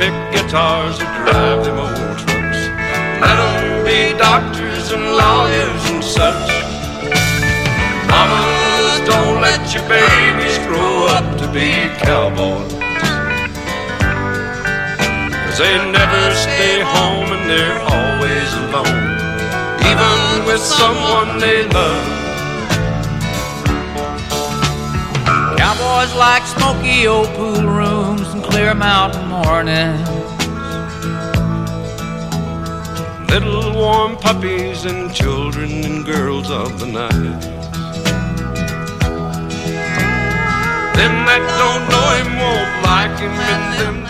pick guitars or drive them old trucks. Let them be doctors and lawyers and such. Mamas, don't let your babies grow up to be cowboys. Cause they never stay home and they're always alone, even with someone they love. Cowboys like smoky old pool rooms clear mountain mornings. Little warm puppies and children and girls of the night. Them that don't know him won't like him, and them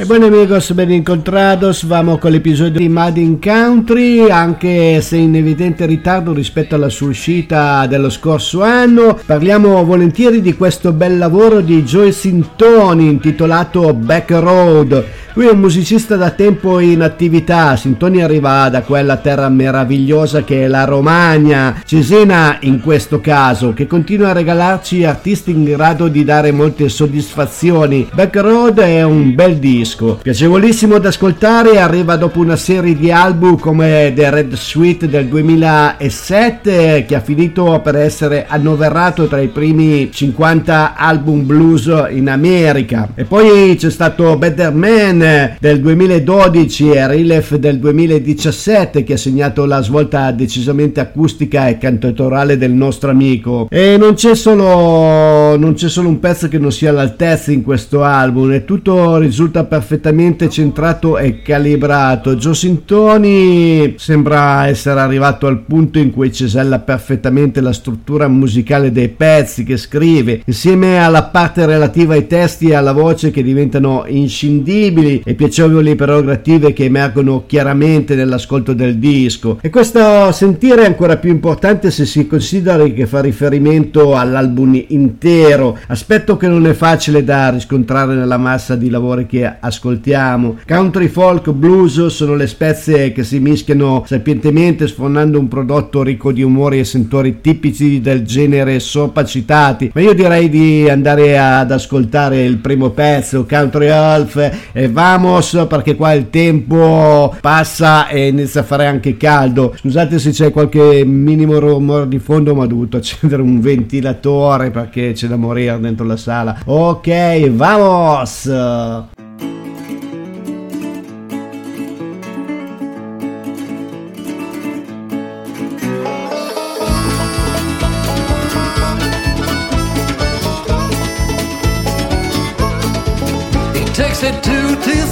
E buoni amigos, ben incontrados, vamo con l'episodio di Made in Country, anche se in evidente ritardo rispetto alla sua uscita dello scorso anno. Parliamo volentieri di questo bel lavoro di Joe Sintoni intitolato Back Road. Lui è un musicista da tempo in attività, Sintoni arriva da quella terra meravigliosa che è la Romagna, Cesena in questo caso, che continua a regalarci artisti in grado di dare molte soddisfazioni. Back Road è un bel disco, piacevolissimo da ascoltare, arriva dopo una serie di album come The Red Suite del 2007 che ha finito per essere annoverato tra i primi 50 album blues in America. E poi c'è stato Better Man del 2012 e Relief del 2017 che ha segnato la svolta decisamente acustica e cantautorale del nostro amico. E non c'è solo, non c'è solo un pezzo che non sia all'altezza in questo album e tutto risulta perfettamente centrato e calibrato. Joe Sintoni sembra essere arrivato al punto in cui cesella perfettamente la struttura musicale dei pezzi che scrive, insieme alla parte relativa ai testi e alla voce che diventano inscindibili e piacevoli prerogative che emergono chiaramente nell'ascolto del disco. E questo sentire è ancora più importante se si considera che fa riferimento all'album intero, aspetto che non è facile da riscontrare nella massa di lavori che ascoltiamo. Country, folk, blues sono le spezie che si mischiano sapientemente sfornando un prodotto ricco di umori e sentori tipici del genere sopra citati, ma io direi di andare ad ascoltare il primo pezzo, Country Half e vamos perché qua il tempo passa e inizia a fare anche caldo. Scusate se c'è qualche minimo rumore di fondo, ma ho dovuto accendere un ventilatore perché c'è da morire dentro la sala. Ok, vamos!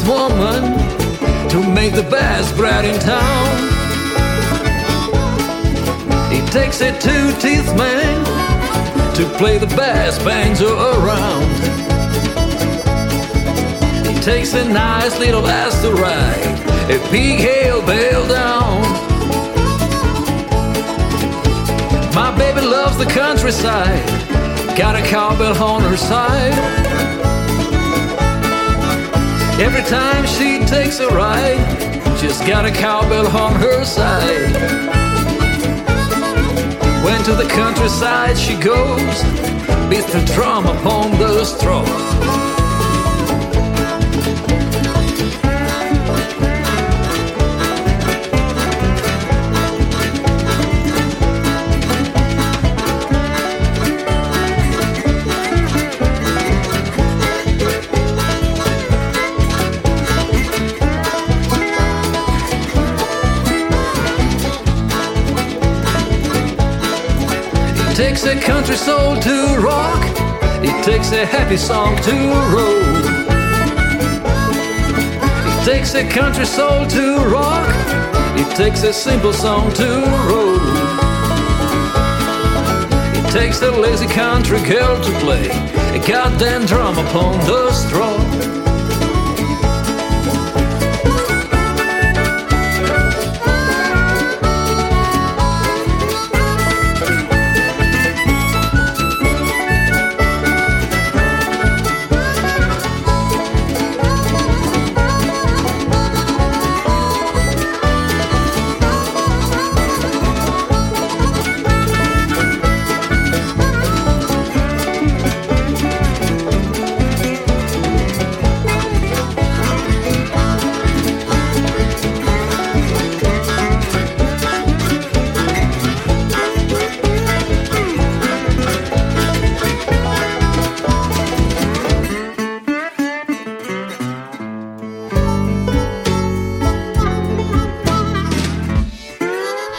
Woman to make the best bread in town. It takes a two-teeth man to play the best banjo around. It takes a nice little ass to ride a big hail bell down. My baby loves the countryside, got a cowbell on her side. Every time she takes a ride, she's got a cowbell on her side. When to the countryside she goes, beats the drum upon the straw. A country soul to rock. It takes a happy song to roll. It takes a country soul to rock. It takes a simple song to roll. It takes a lazy country girl to play a goddamn drum upon the straw.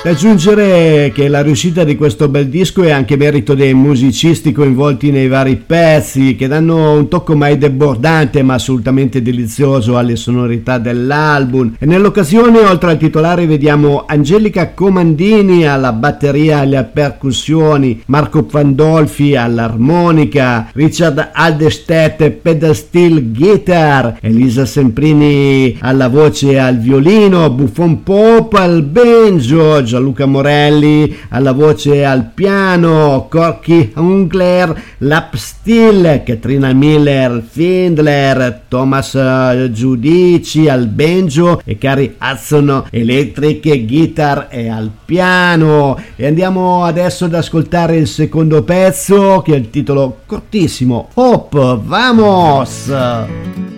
Da aggiungere che la riuscita di questo bel disco è anche merito dei musicisti coinvolti nei vari pezzi che danno un tocco mai debordante ma assolutamente delizioso alle sonorità dell'album. E nell'occasione oltre al titolare vediamo Angelica Comandini alla batteria e alle percussioni, Marco Pandolfi all'armonica, Richard Aldestedt pedal steel guitar, Elisa Semprini alla voce e al violino, Buffon Pop al banjo, Gianluca Morelli alla voce al piano, Corky Ungler, lap steel, Katrina Miller, Findler, Thomas eh, Giudici al banjo e Cari Hudson electric guitar e al piano. E andiamo adesso ad ascoltare il secondo pezzo che è il titolo cortissimo, Hop, vamos!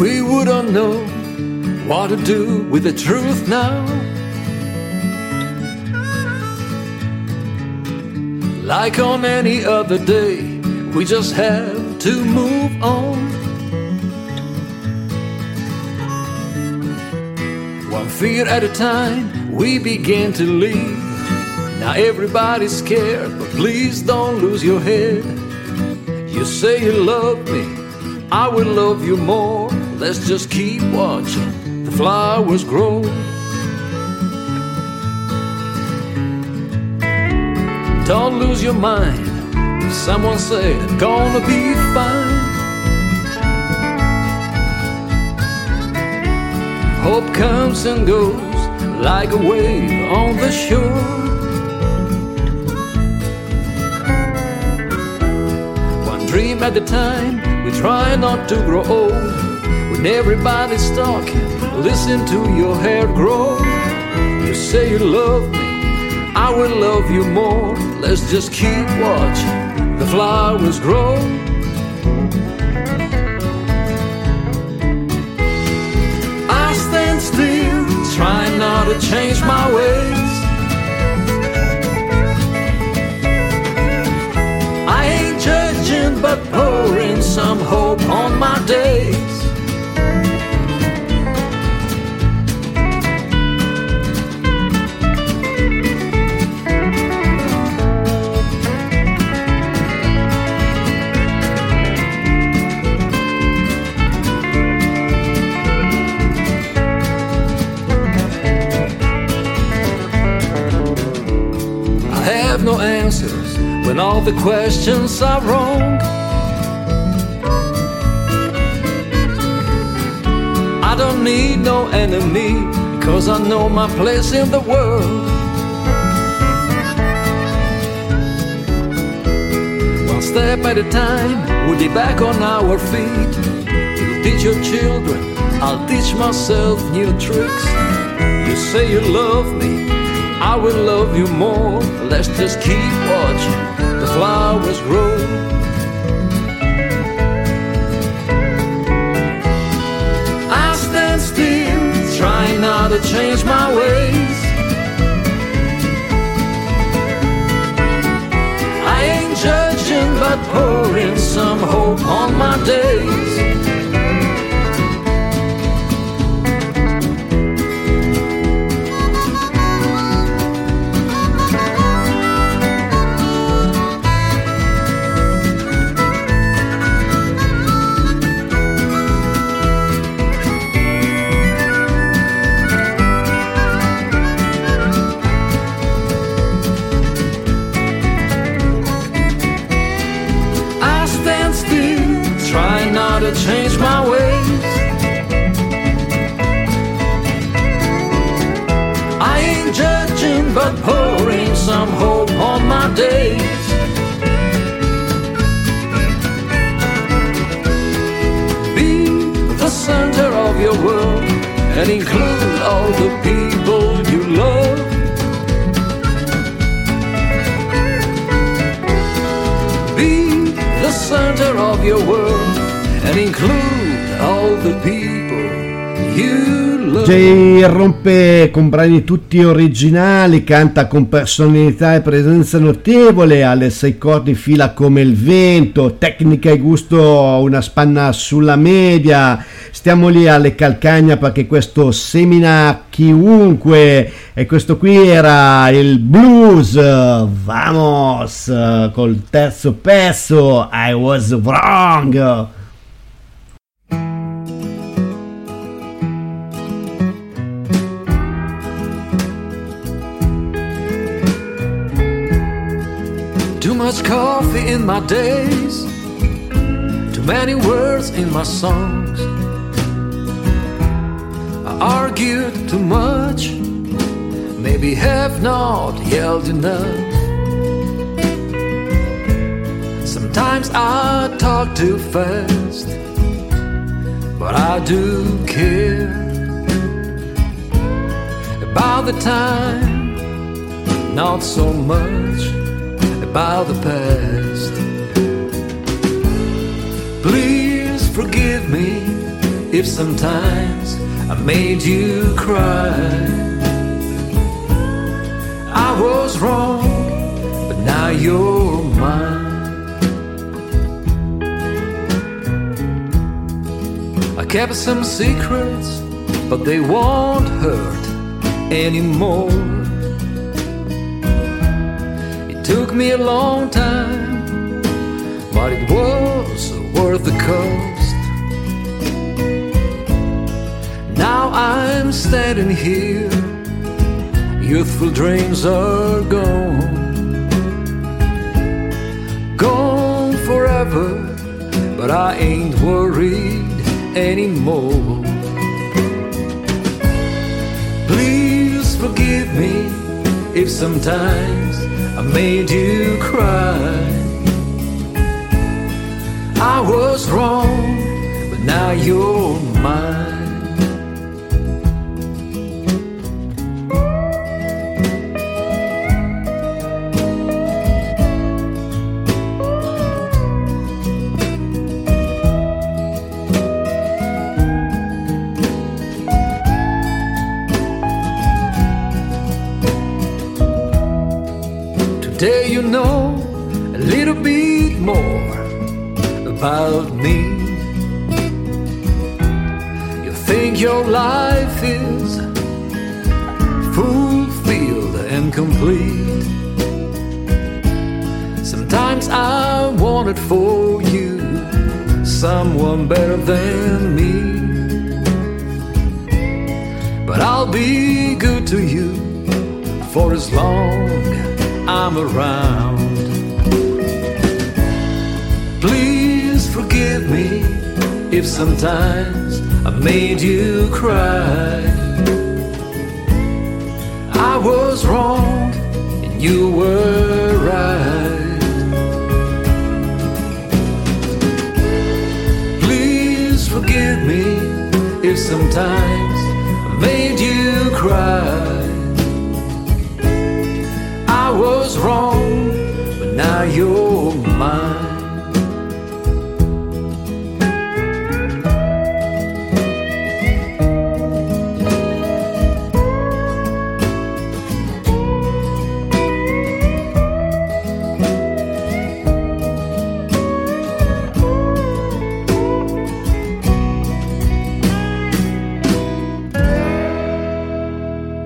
We wouldn't know what to do with the truth now. Like on any other day, we just have to move on. One fear at a time, we begin to leave. Now everybody's scared, but please don't lose your head. You say you love me, I will love you more. Let's just keep watching the flowers grow. Don't lose your mind. Someone said, it's gonna be fine. Hope comes and goes like a wave on the shore. One dream at a time, we try not to grow old. When everybody's talking, listen to your hair grow. You say you love me, I will love you more. Let's just keep watching the flowers grow. I stand still, trying not to change my ways. I ain't judging, but pouring some hope on my days. All the questions are wrong. I don't need no enemy because I know my place in the world. One step at a time, we'll be back on our feet. You teach your children, I'll teach myself new tricks. You say you love me, I will love you more. Let's just keep watching flowers grow. I stand still, trying not to change my ways. I ain't judging, but pouring some hope on my days. But pouring some hope on my days. Be the center of your world and include all the people you love. Be the center of your world and include all the people Jay rompe con brani tutti originali, canta con personalità e presenza notevole, ha le sei corde in fila come il vento, tecnica e gusto una spanna sulla media. Stiamo lì alle calcagna perché questo semina chiunque e questo qui era il blues. Vamos col terzo pezzo I was wrong. Much coffee in my days, too many words in my songs. I argued too much, maybe have not yelled enough. Sometimes I talk too fast, but I do care about the time, not so much about the past. Please forgive me if sometimes I made you cry. I was wrong, but now you're mine. I kept some secrets, but they won't hurt anymore. Took me a long time, but it was worth the cost. Now I'm standing here, youthful dreams are gone. Gone forever, but I ain't worried anymore. Please forgive me if sometimes made you cry. I was wrong, but now you're mine. If sometimes I made you cry. I was wrong and you were right. Please forgive me if sometimes I made you cry. I was wrong, but now you're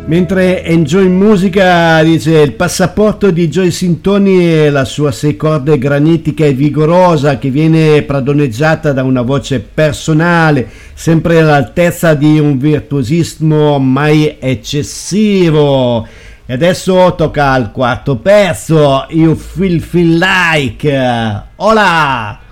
Mentre Enjoy Musica dice il passaporto di Joy Sintoni è la sua sei corde granitica e vigorosa che viene pradoneggiata da una voce personale, sempre all'altezza di un virtuosismo mai eccessivo. E adesso tocca al quarto pezzo, You Feel Feel Like. Hola!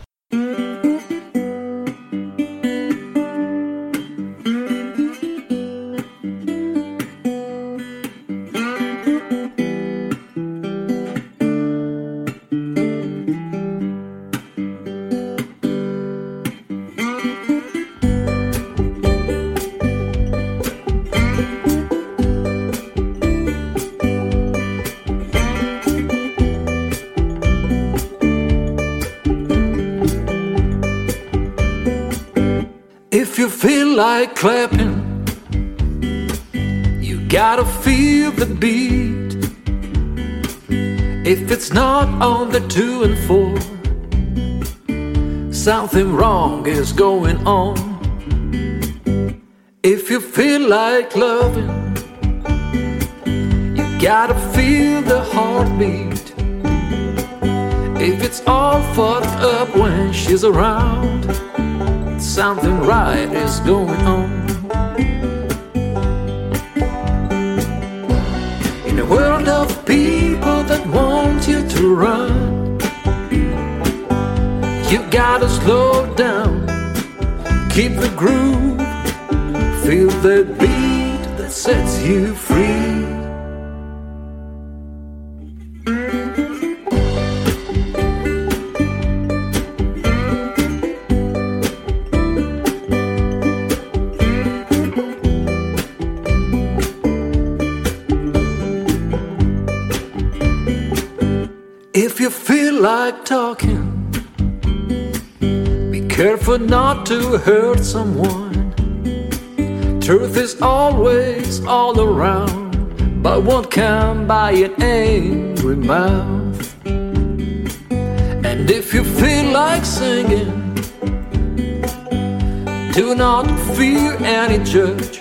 Like You gotta feel the beat. If it's not on the two and four, something wrong is going on. If you feel like loving, you gotta feel the heartbeat. If it's all fucked up when she's around, something right is going on. To run. You gotta slow down, keep the groove, feel the beat that sets you free. Like talking. Be careful not to hurt someone. Truth is always all around, but won't come by an angry mouth. And if you feel like singing, do not fear any judge.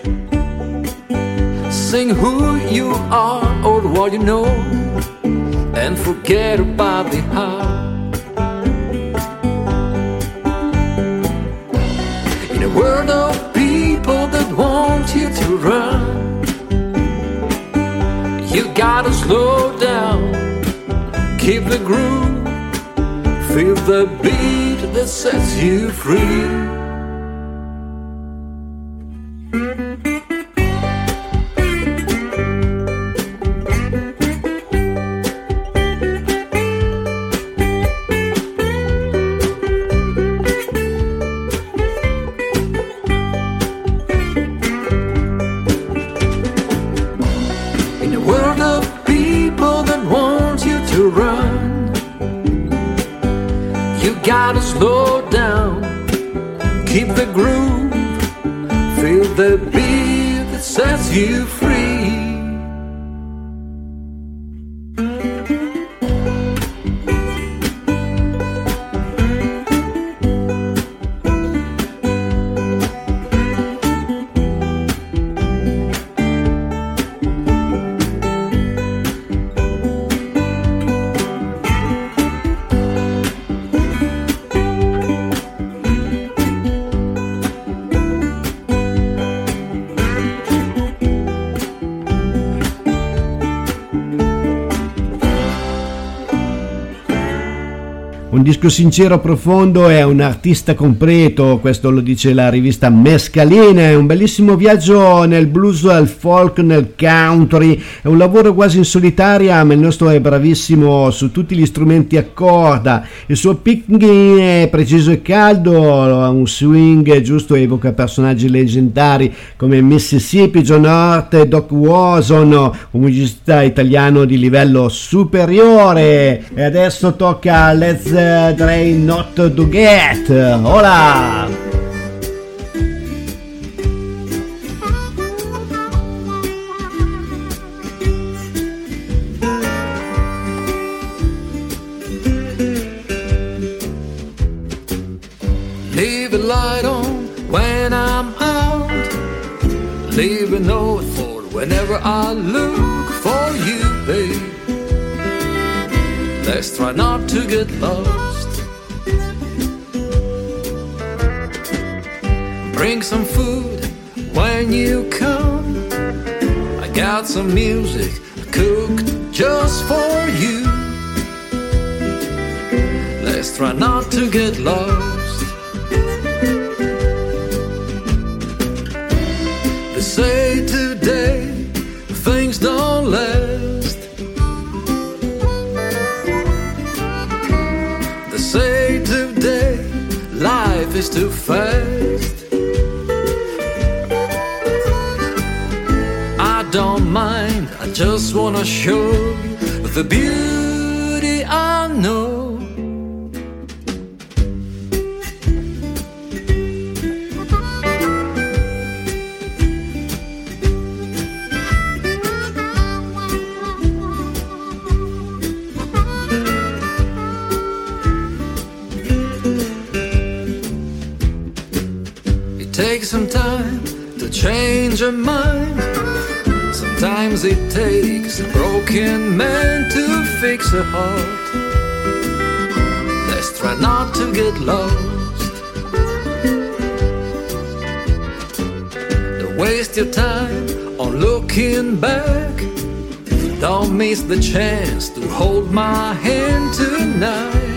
Sing who you are or what you know and forget about the how. In a world of people that want you to run, you gotta slow down, keep the groove, feel the beat that sets you free. Disco sincero, profondo, è un artista completo, questo lo dice la rivista Mescalina, è un bellissimo viaggio nel blues, nel folk, nel country, è un lavoro quasi in solitaria, ma il nostro è bravissimo su tutti gli strumenti a corda, il suo picking è preciso e caldo, ha un swing giusto, evoca personaggi leggendari come Mississippi, John Hurt e Doc Wason, un musicista italiano di livello superiore. E adesso tocca a Let's Drain Not to Get. Hola! Leave a light on when I'm out. Leave a note for whenever I look for you, babe. Let's try not to get lost. Bring some food when you come. I got some music cooked just for you. Let's try not to get lost. They say today things don't last. They say today life is too fast. just wanna show the beauty I know. It takes some time to change your mind it takes a broken man to fix a heart. Let's try not to get lost. Don't waste your time on looking back. Don't miss the chance to hold my hand tonight.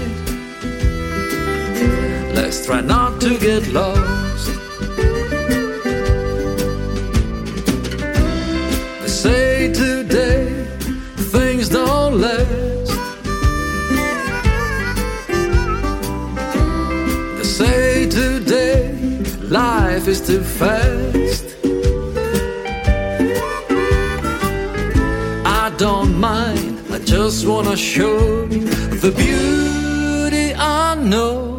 Let's try not to get lost. Life is too fast. I don't mind, I just wanna show you the beauty I know.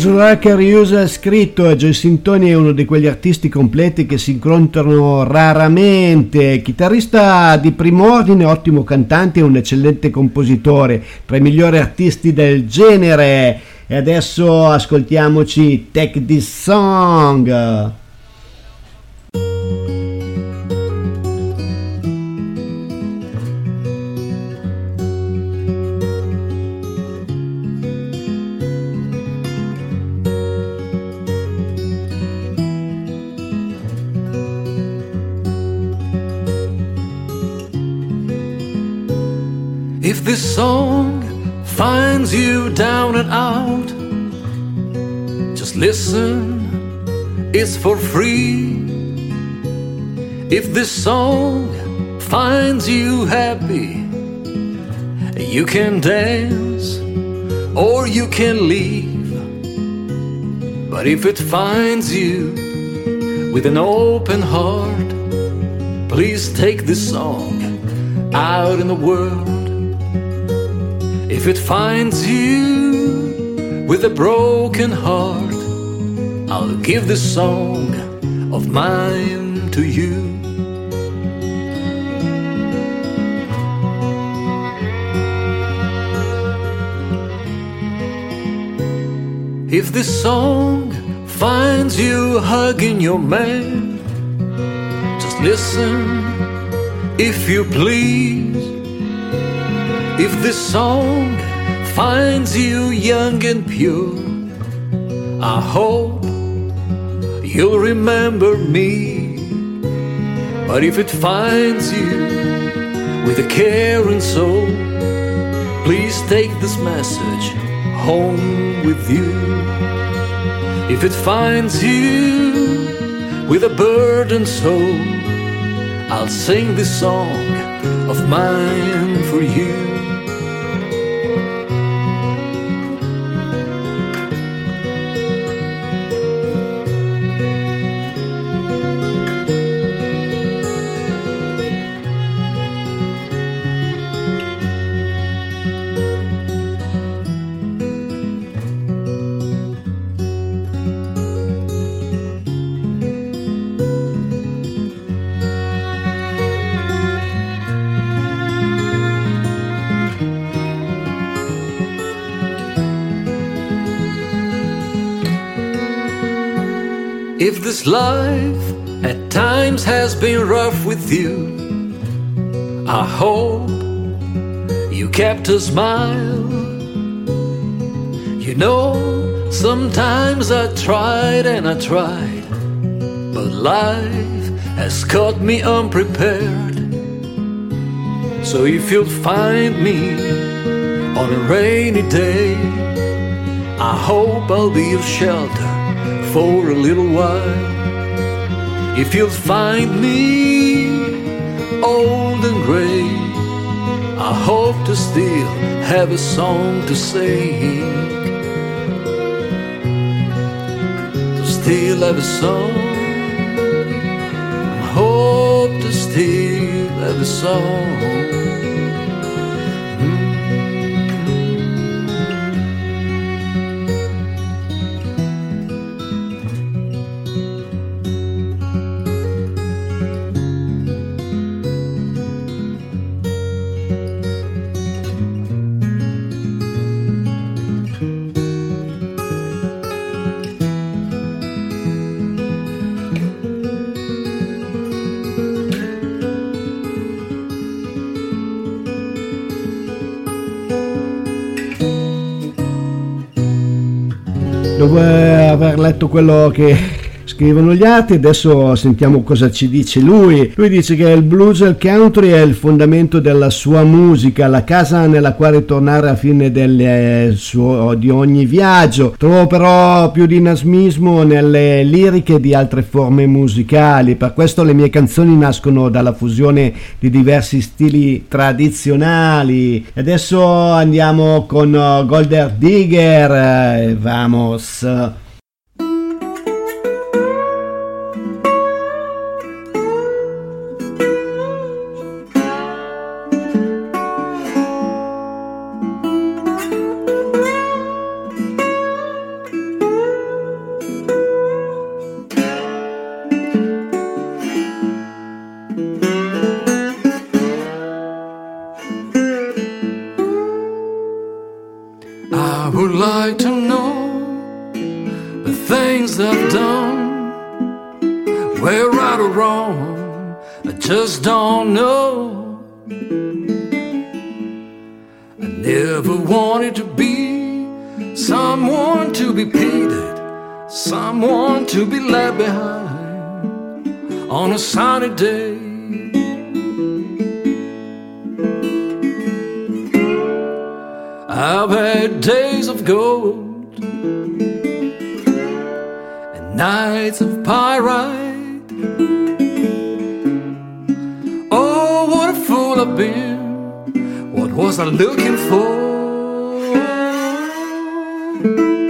Rocker Hughes ha scritto e Joe Sintoni è uno di quegli artisti completi che si incontrano raramente. Chitarrista di primo ordine, ottimo cantante e un eccellente compositore, tra i migliori artisti del genere. E adesso ascoltiamoci Take This Song. Out, just listen, it's for free. If this song finds you happy, you can dance or you can leave. But if it finds you with an open heart, please take this song out in the world. If it finds you with a broken heart, I'll give this song of mine to you. If this song finds you hugging your man, just listen if you please. If this song finds you young and pure, I hope you'll remember me. But if it finds you with a caring soul, please take this message home with you. If it finds you with a burdened soul, I'll sing this song of mine for you. This life at times has been rough with you, I hope you kept a smile. You know, sometimes I tried and I tried, but life has caught me unprepared. So if you'll find me on a rainy day, I hope I'll be your shelter for a little while. If you'll find me old and gray, I hope to still have a song to sing. To still have a song. I hope to still have a song. Aver letto quello che scrivono gli altri, adesso sentiamo cosa ci dice lui. Lui dice che il blues e il country è il fondamento della sua musica, la casa nella quale tornare a fine del eh, suo, di ogni viaggio. Trovo però più dinamismo nelle liriche di altre forme musicali, per questo le mie canzoni nascono dalla fusione di diversi stili tradizionali. Adesso andiamo con uh, Golder Digger, eh, vamos. I've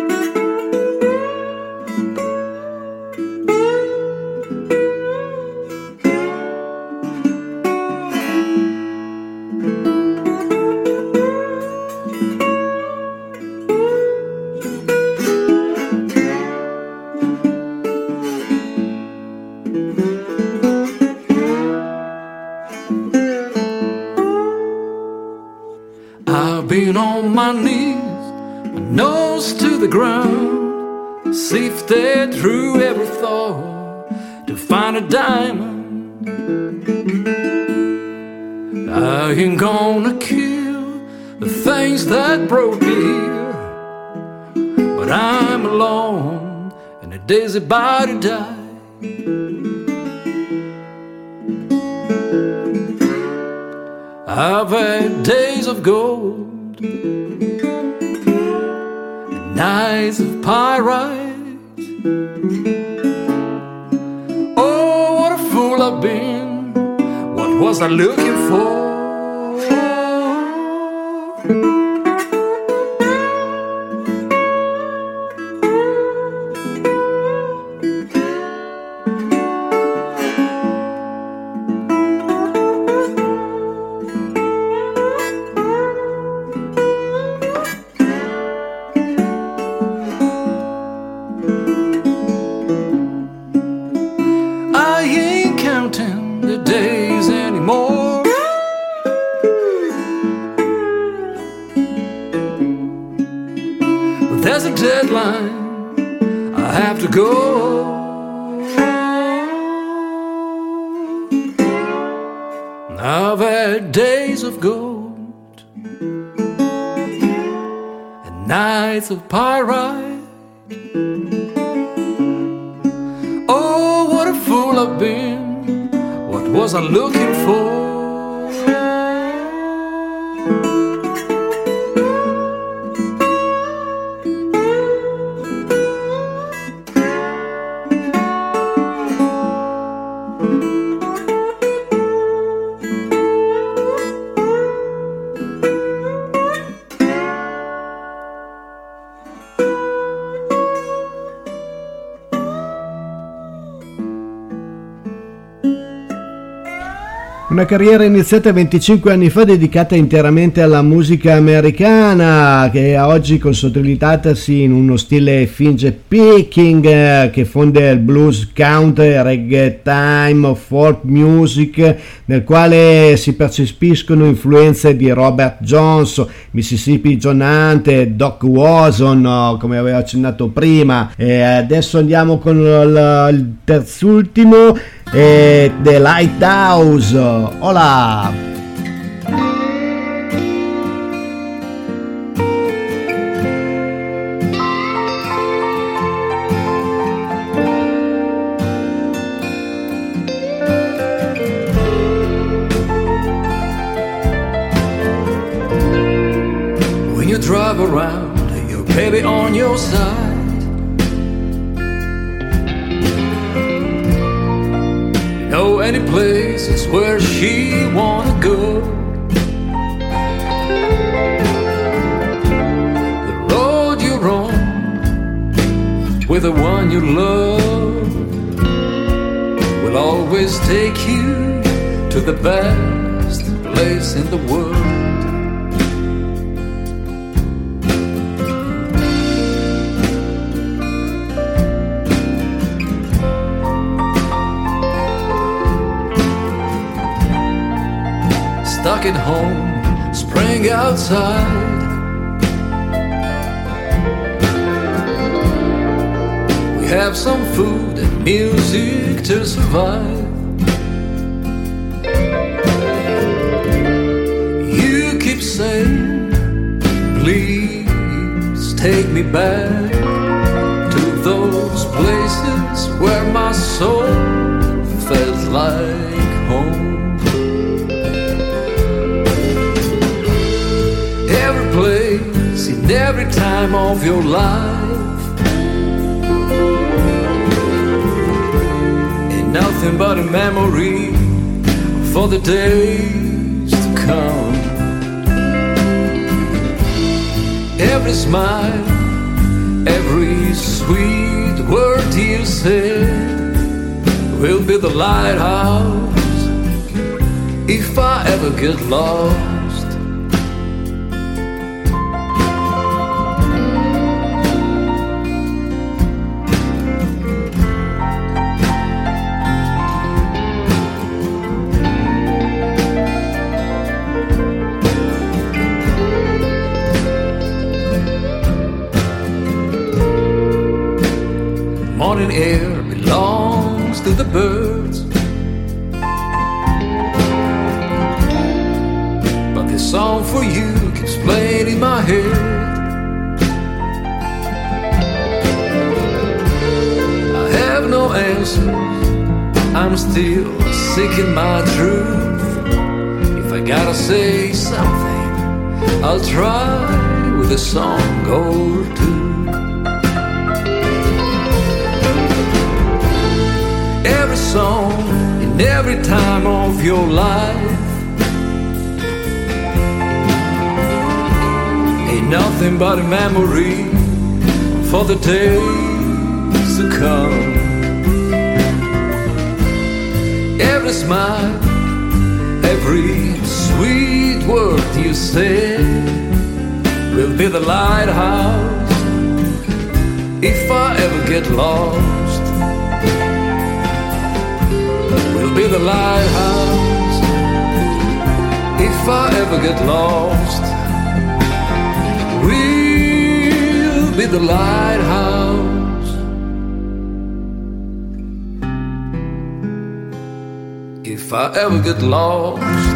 me here, but I'm alone and a daisy body die. I've had days of gold and nights of pyrite. Oh, what a fool I've been! What was I looking for? I've had days of gold and nights of pyrite. Oh, what a fool I've been! What was I looking for? Una carriera iniziata 25 anni fa dedicata interamente alla musica americana che oggi consolidatasi in uno stile finge picking eh, che fonde il blues country, reggae time, folk music nel quale si percepiscono influenze di Robert Jones, Mississippi John Hunt, Doc Watson come avevo accennato prima. E adesso andiamo con il terzultimo eh, The Lighthouse. Hola. The one you love will always take you to the best place in the world. stuck at home, spring outside. Have some food and music to survive. You keep saying, please take me back to those places where my soul felt like home. every place, in every time of your life. Nothing but a memory for the days to come. Every smile, every sweet word you said will be the lighthouse if I ever get lost. I'm still seeking my truth. If I gotta say something, I'll try with a song or two. every song in every time of your life. Ain't nothing but a memory for the days to come. Every smile, every sweet word you say will be the lighthouse if I ever get lost. will be the lighthouse if I ever get lost. We'll be the lighthouse I ever get lost.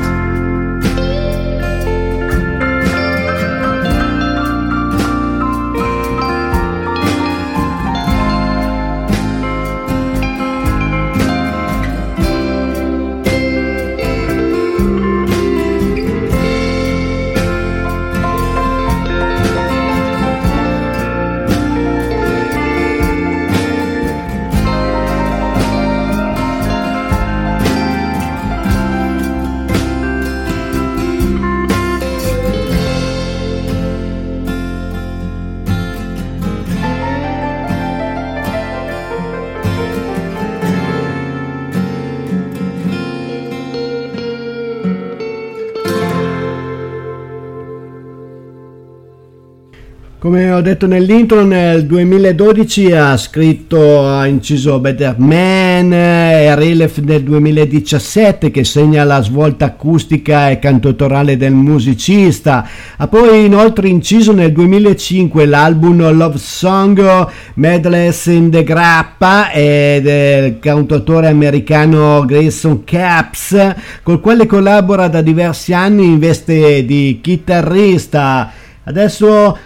Come ho detto nell'intro, nel 2012 ha scritto, ha inciso Better Man e Relief nel 2017 che segna la svolta acustica e cantautorale del musicista. Ha poi inoltre inciso nel 2005 l'album Love Song Medless in the Grappa e del cantautore americano Grayson Caps, col quale collabora da diversi anni in veste di chitarrista. Adesso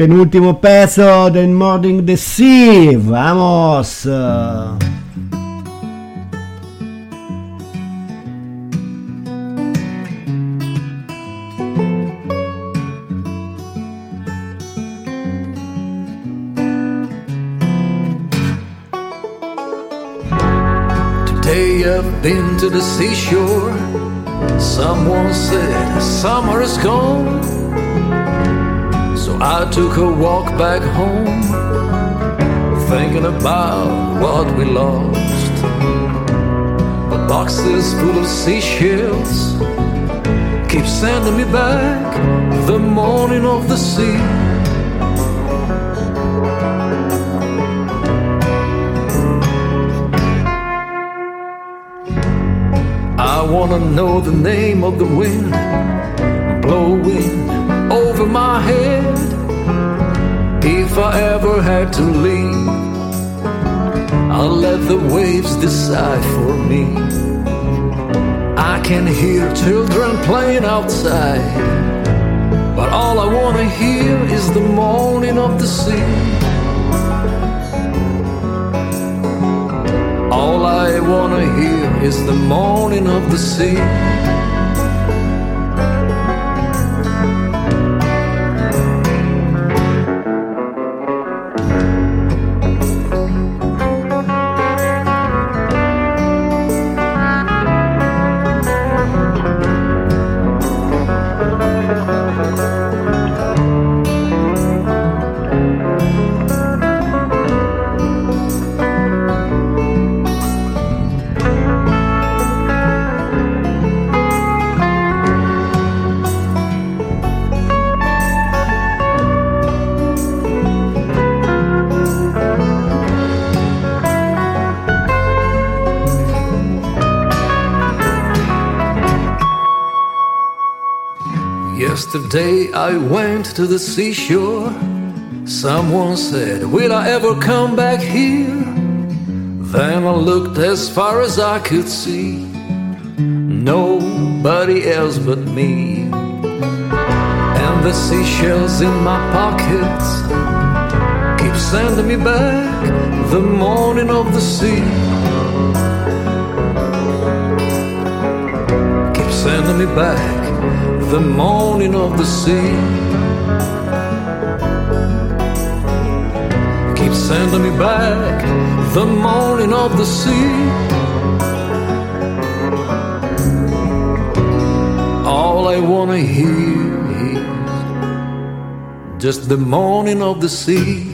penultimo pezzo del Morning the Sea, vamos! I've been to the seashore. Someone said summer is gone. I took a walk back home, thinking about what we lost. The boxes full of seashells keep sending me back the morning of the sea. I wanna know the name of the wind blowing over my head if I ever had to leave. I'll let the waves decide for me. I can hear children playing outside, but all I want to hear is the moaning of the sea. All I want to hear is the moaning of the sea. I went to the seashore. Someone said, Will I ever come back here? Then I looked as far as I could see. Nobody else but me. And the seashells in my pockets keep sending me back the morning of the sea. Keep sending me back the moaning of the sea. Keep sending me back the moaning of the sea. All I wanna hear is just the moaning of the sea.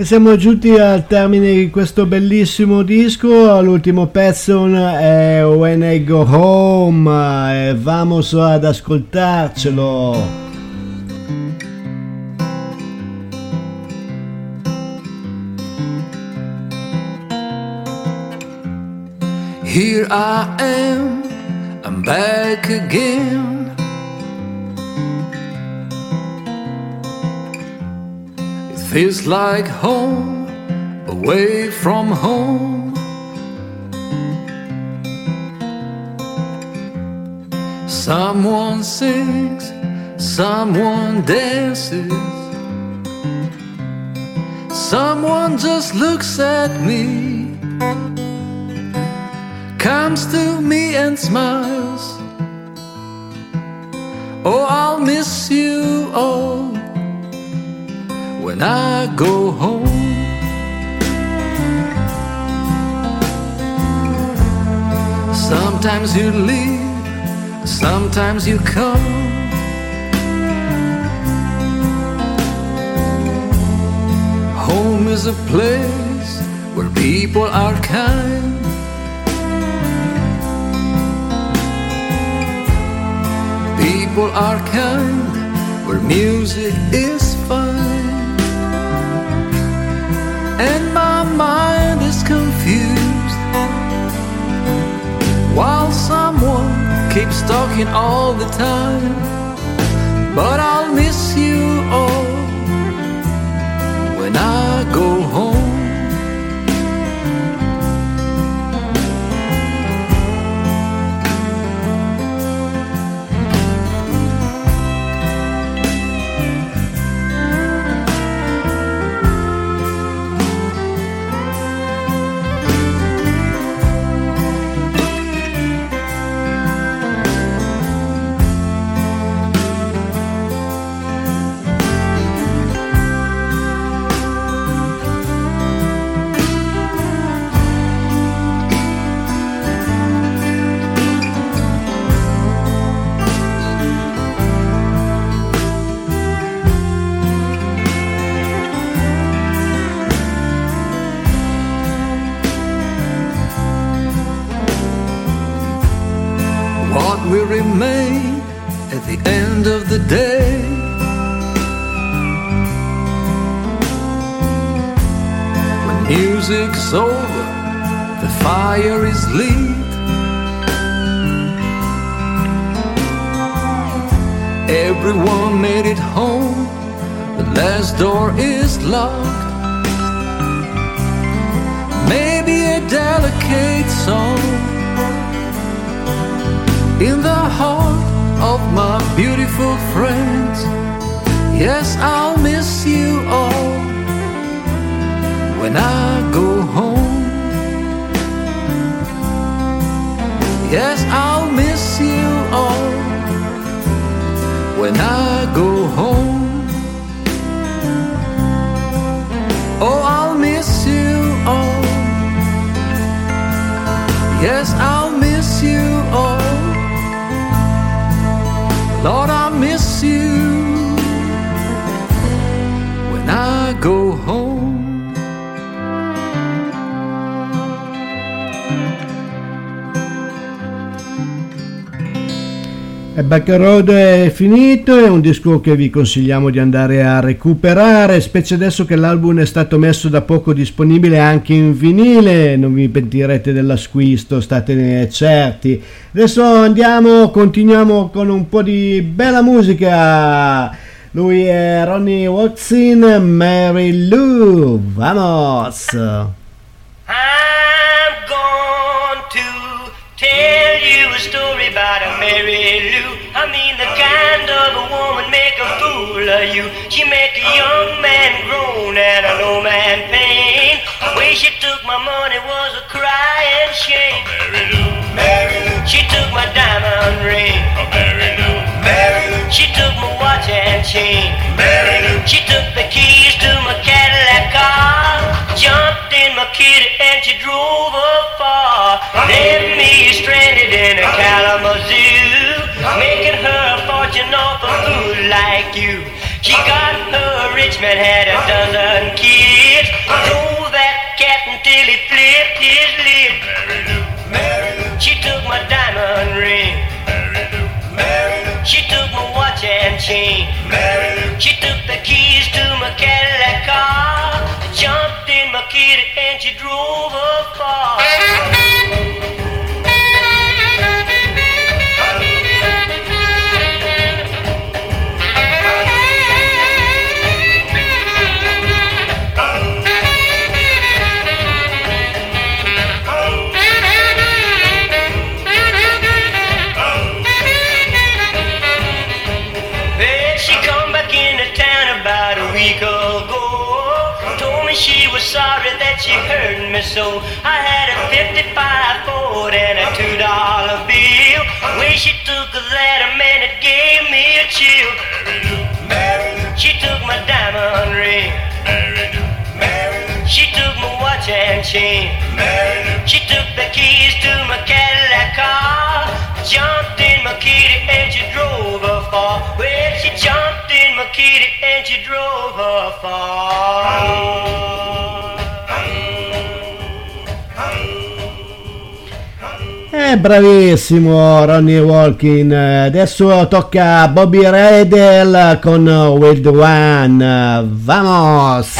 E siamo giunti al termine di questo bellissimo disco, l'ultimo pezzo è When I Go Home e vamos ad ascoltarcelo. Here I am, I'm back again. Feels like home, away from home. Someone sings, someone dances. Someone just looks at me, comes to me and smiles. Oh, I'll miss you all when I go home. Sometimes you leave, sometimes you come. Home is a place where people are kind. People are kind, where music is And my mind is confused while someone keeps talking all the time. But I'll miss you all when I go home. Back Road è finito, è un disco che vi consigliamo di andare a recuperare, specie adesso che l'album è stato messo da poco disponibile anche in vinile, non vi pentirete dell'acquisto, statene certi. Adesso andiamo, continuiamo con un po' di bella musica. Lui è Ronnie Watson, Mary Lou, vamos! I'm going to tell you a story about a Mary Lou. I mean the kind of a woman make a fool of you. She make a young man groan and an old man pain. The way she took my money was a crying shame. Mary Lou, Mary Lou. She took my diamond ring. Mary Lou, Mary Lou. She took my watch and chain. Mary Lou. She took the keys to my Cadillac car. Jumped in my kitty and she drove afar. Left me stranded in a Kalamazoo. Making her a fortune off a fool like you. She got her rich man, had a dozen kids. Drove that cat until he flipped his Lou. She took my diamond ring. She took my watch and chain. She took the keys to my Cadillac car. Jumped in my kitty and she drove afar. Well, me so. I had a 55 Ford and a two dollar bill. When she took that, a man, it gave me a chill. She took my diamond ring. She took my watch and chain. She took the keys to my Cadillac car. Jumped in my kitty and she drove her far. Well, she jumped in my kitty and she drove her far. Eh, bravissimo Ronnie Walkin. Adesso tocca a Bobby Redel con Wild One. Vamos!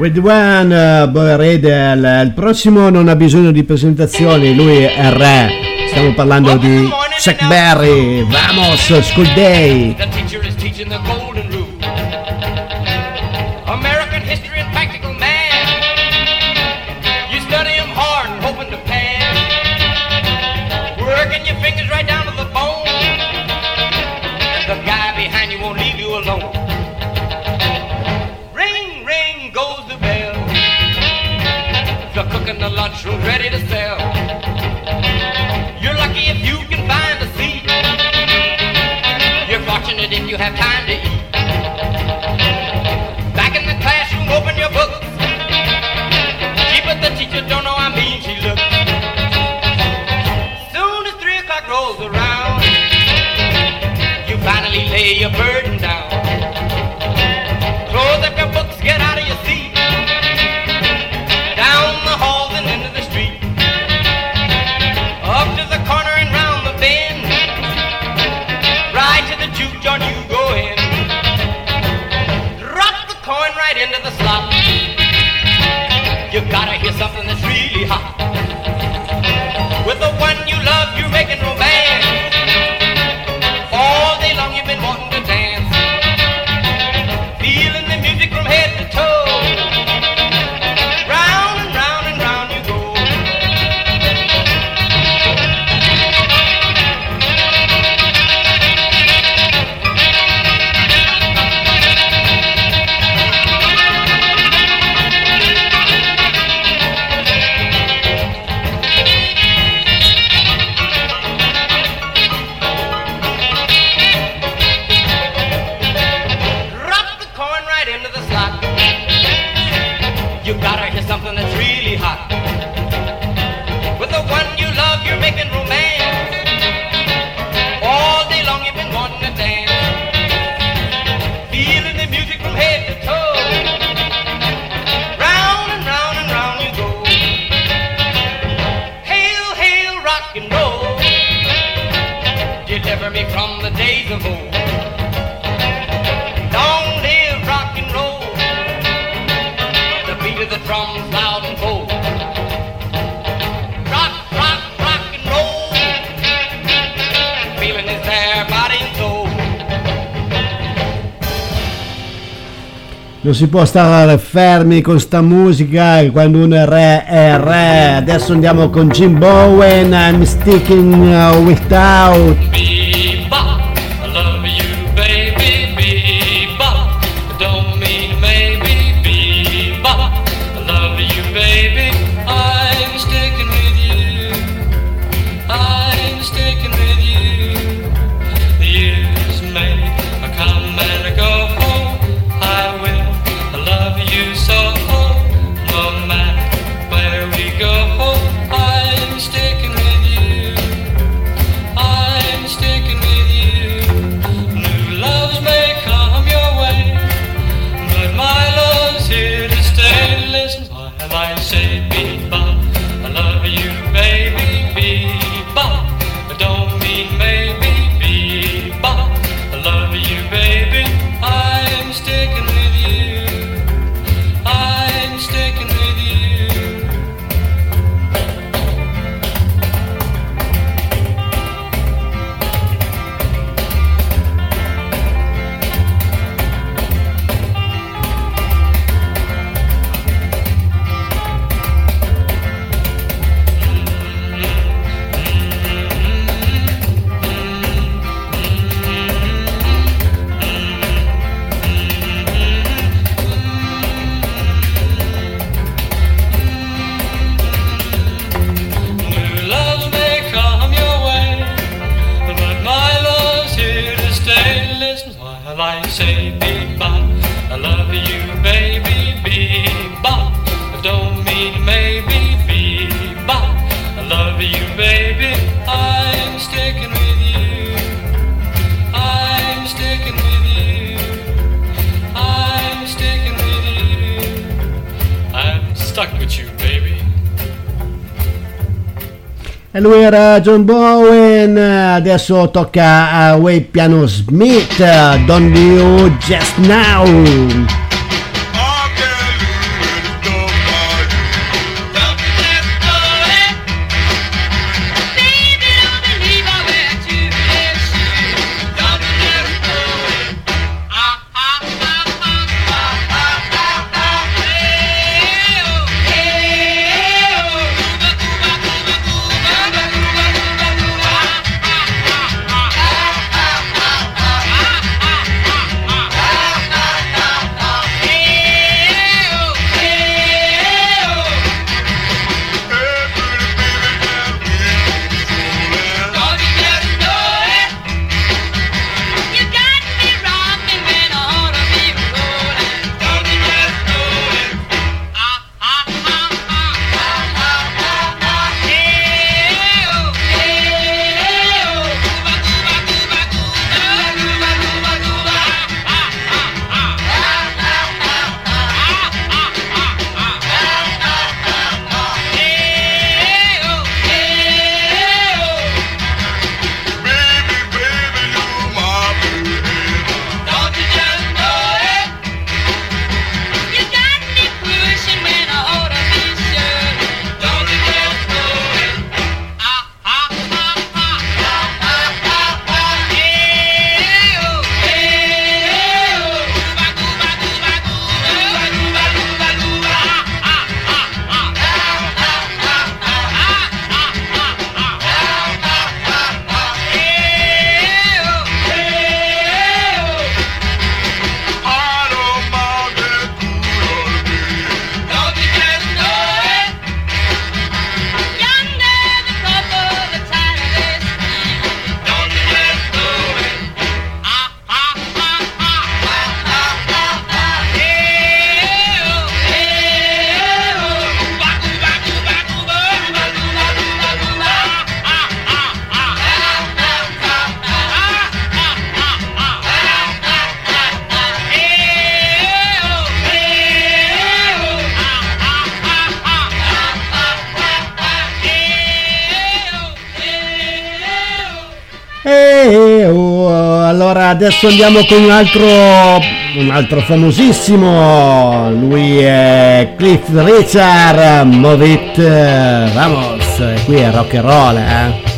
With One, uh, Boy Redel, il prossimo non ha bisogno di presentazioni, lui è il re. Stiamo parlando di Chuck Berry, vamos, school day. si può stare fermi con sta musica quando uno è re è re. Adesso andiamo con Jim Bowen, I'm sticking without. stuck with you, baby. E lui era John Bowen, adesso tocca a Way Piano Smith, Don't You Just Now. adesso andiamo con un altro, un altro famosissimo, lui è Cliff Richard, Movit vamos eh, qui è rock and roll, eh.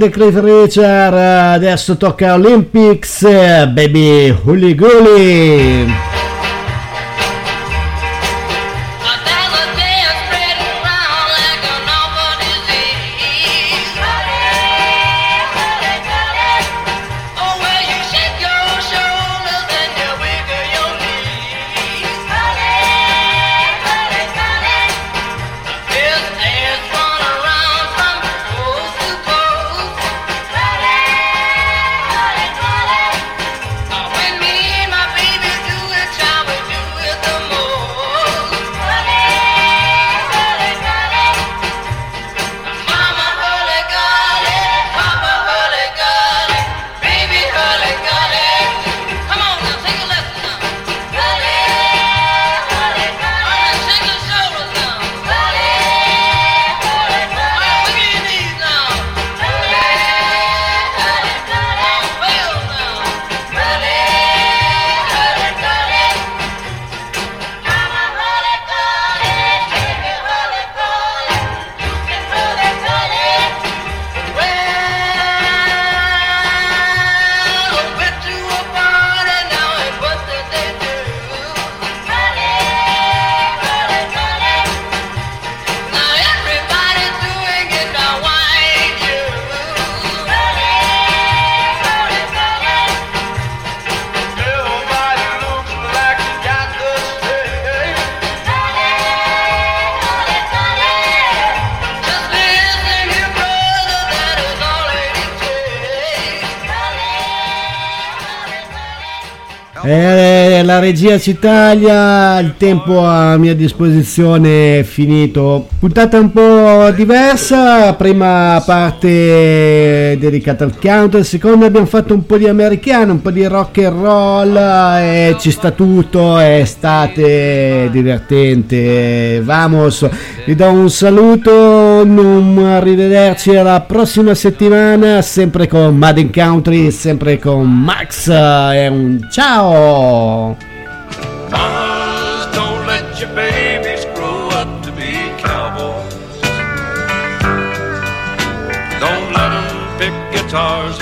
grande Cliff Richard, adesso tocca Olympics, baby hooly gooly. regia Citalia, il tempo a mia disposizione è finito. Puntata un po' diversa, prima parte dedicata al counter, seconda abbiamo fatto un po' di americano, un po' di rock and roll, e ci sta tutto, è estate, divertente, vamos. Vi do un saluto, un arrivederci alla prossima settimana, sempre con Madden Country, sempre con Max, e un ciao! Mamas, don't let your babies grow up to be cowboys. Don't let them pick guitars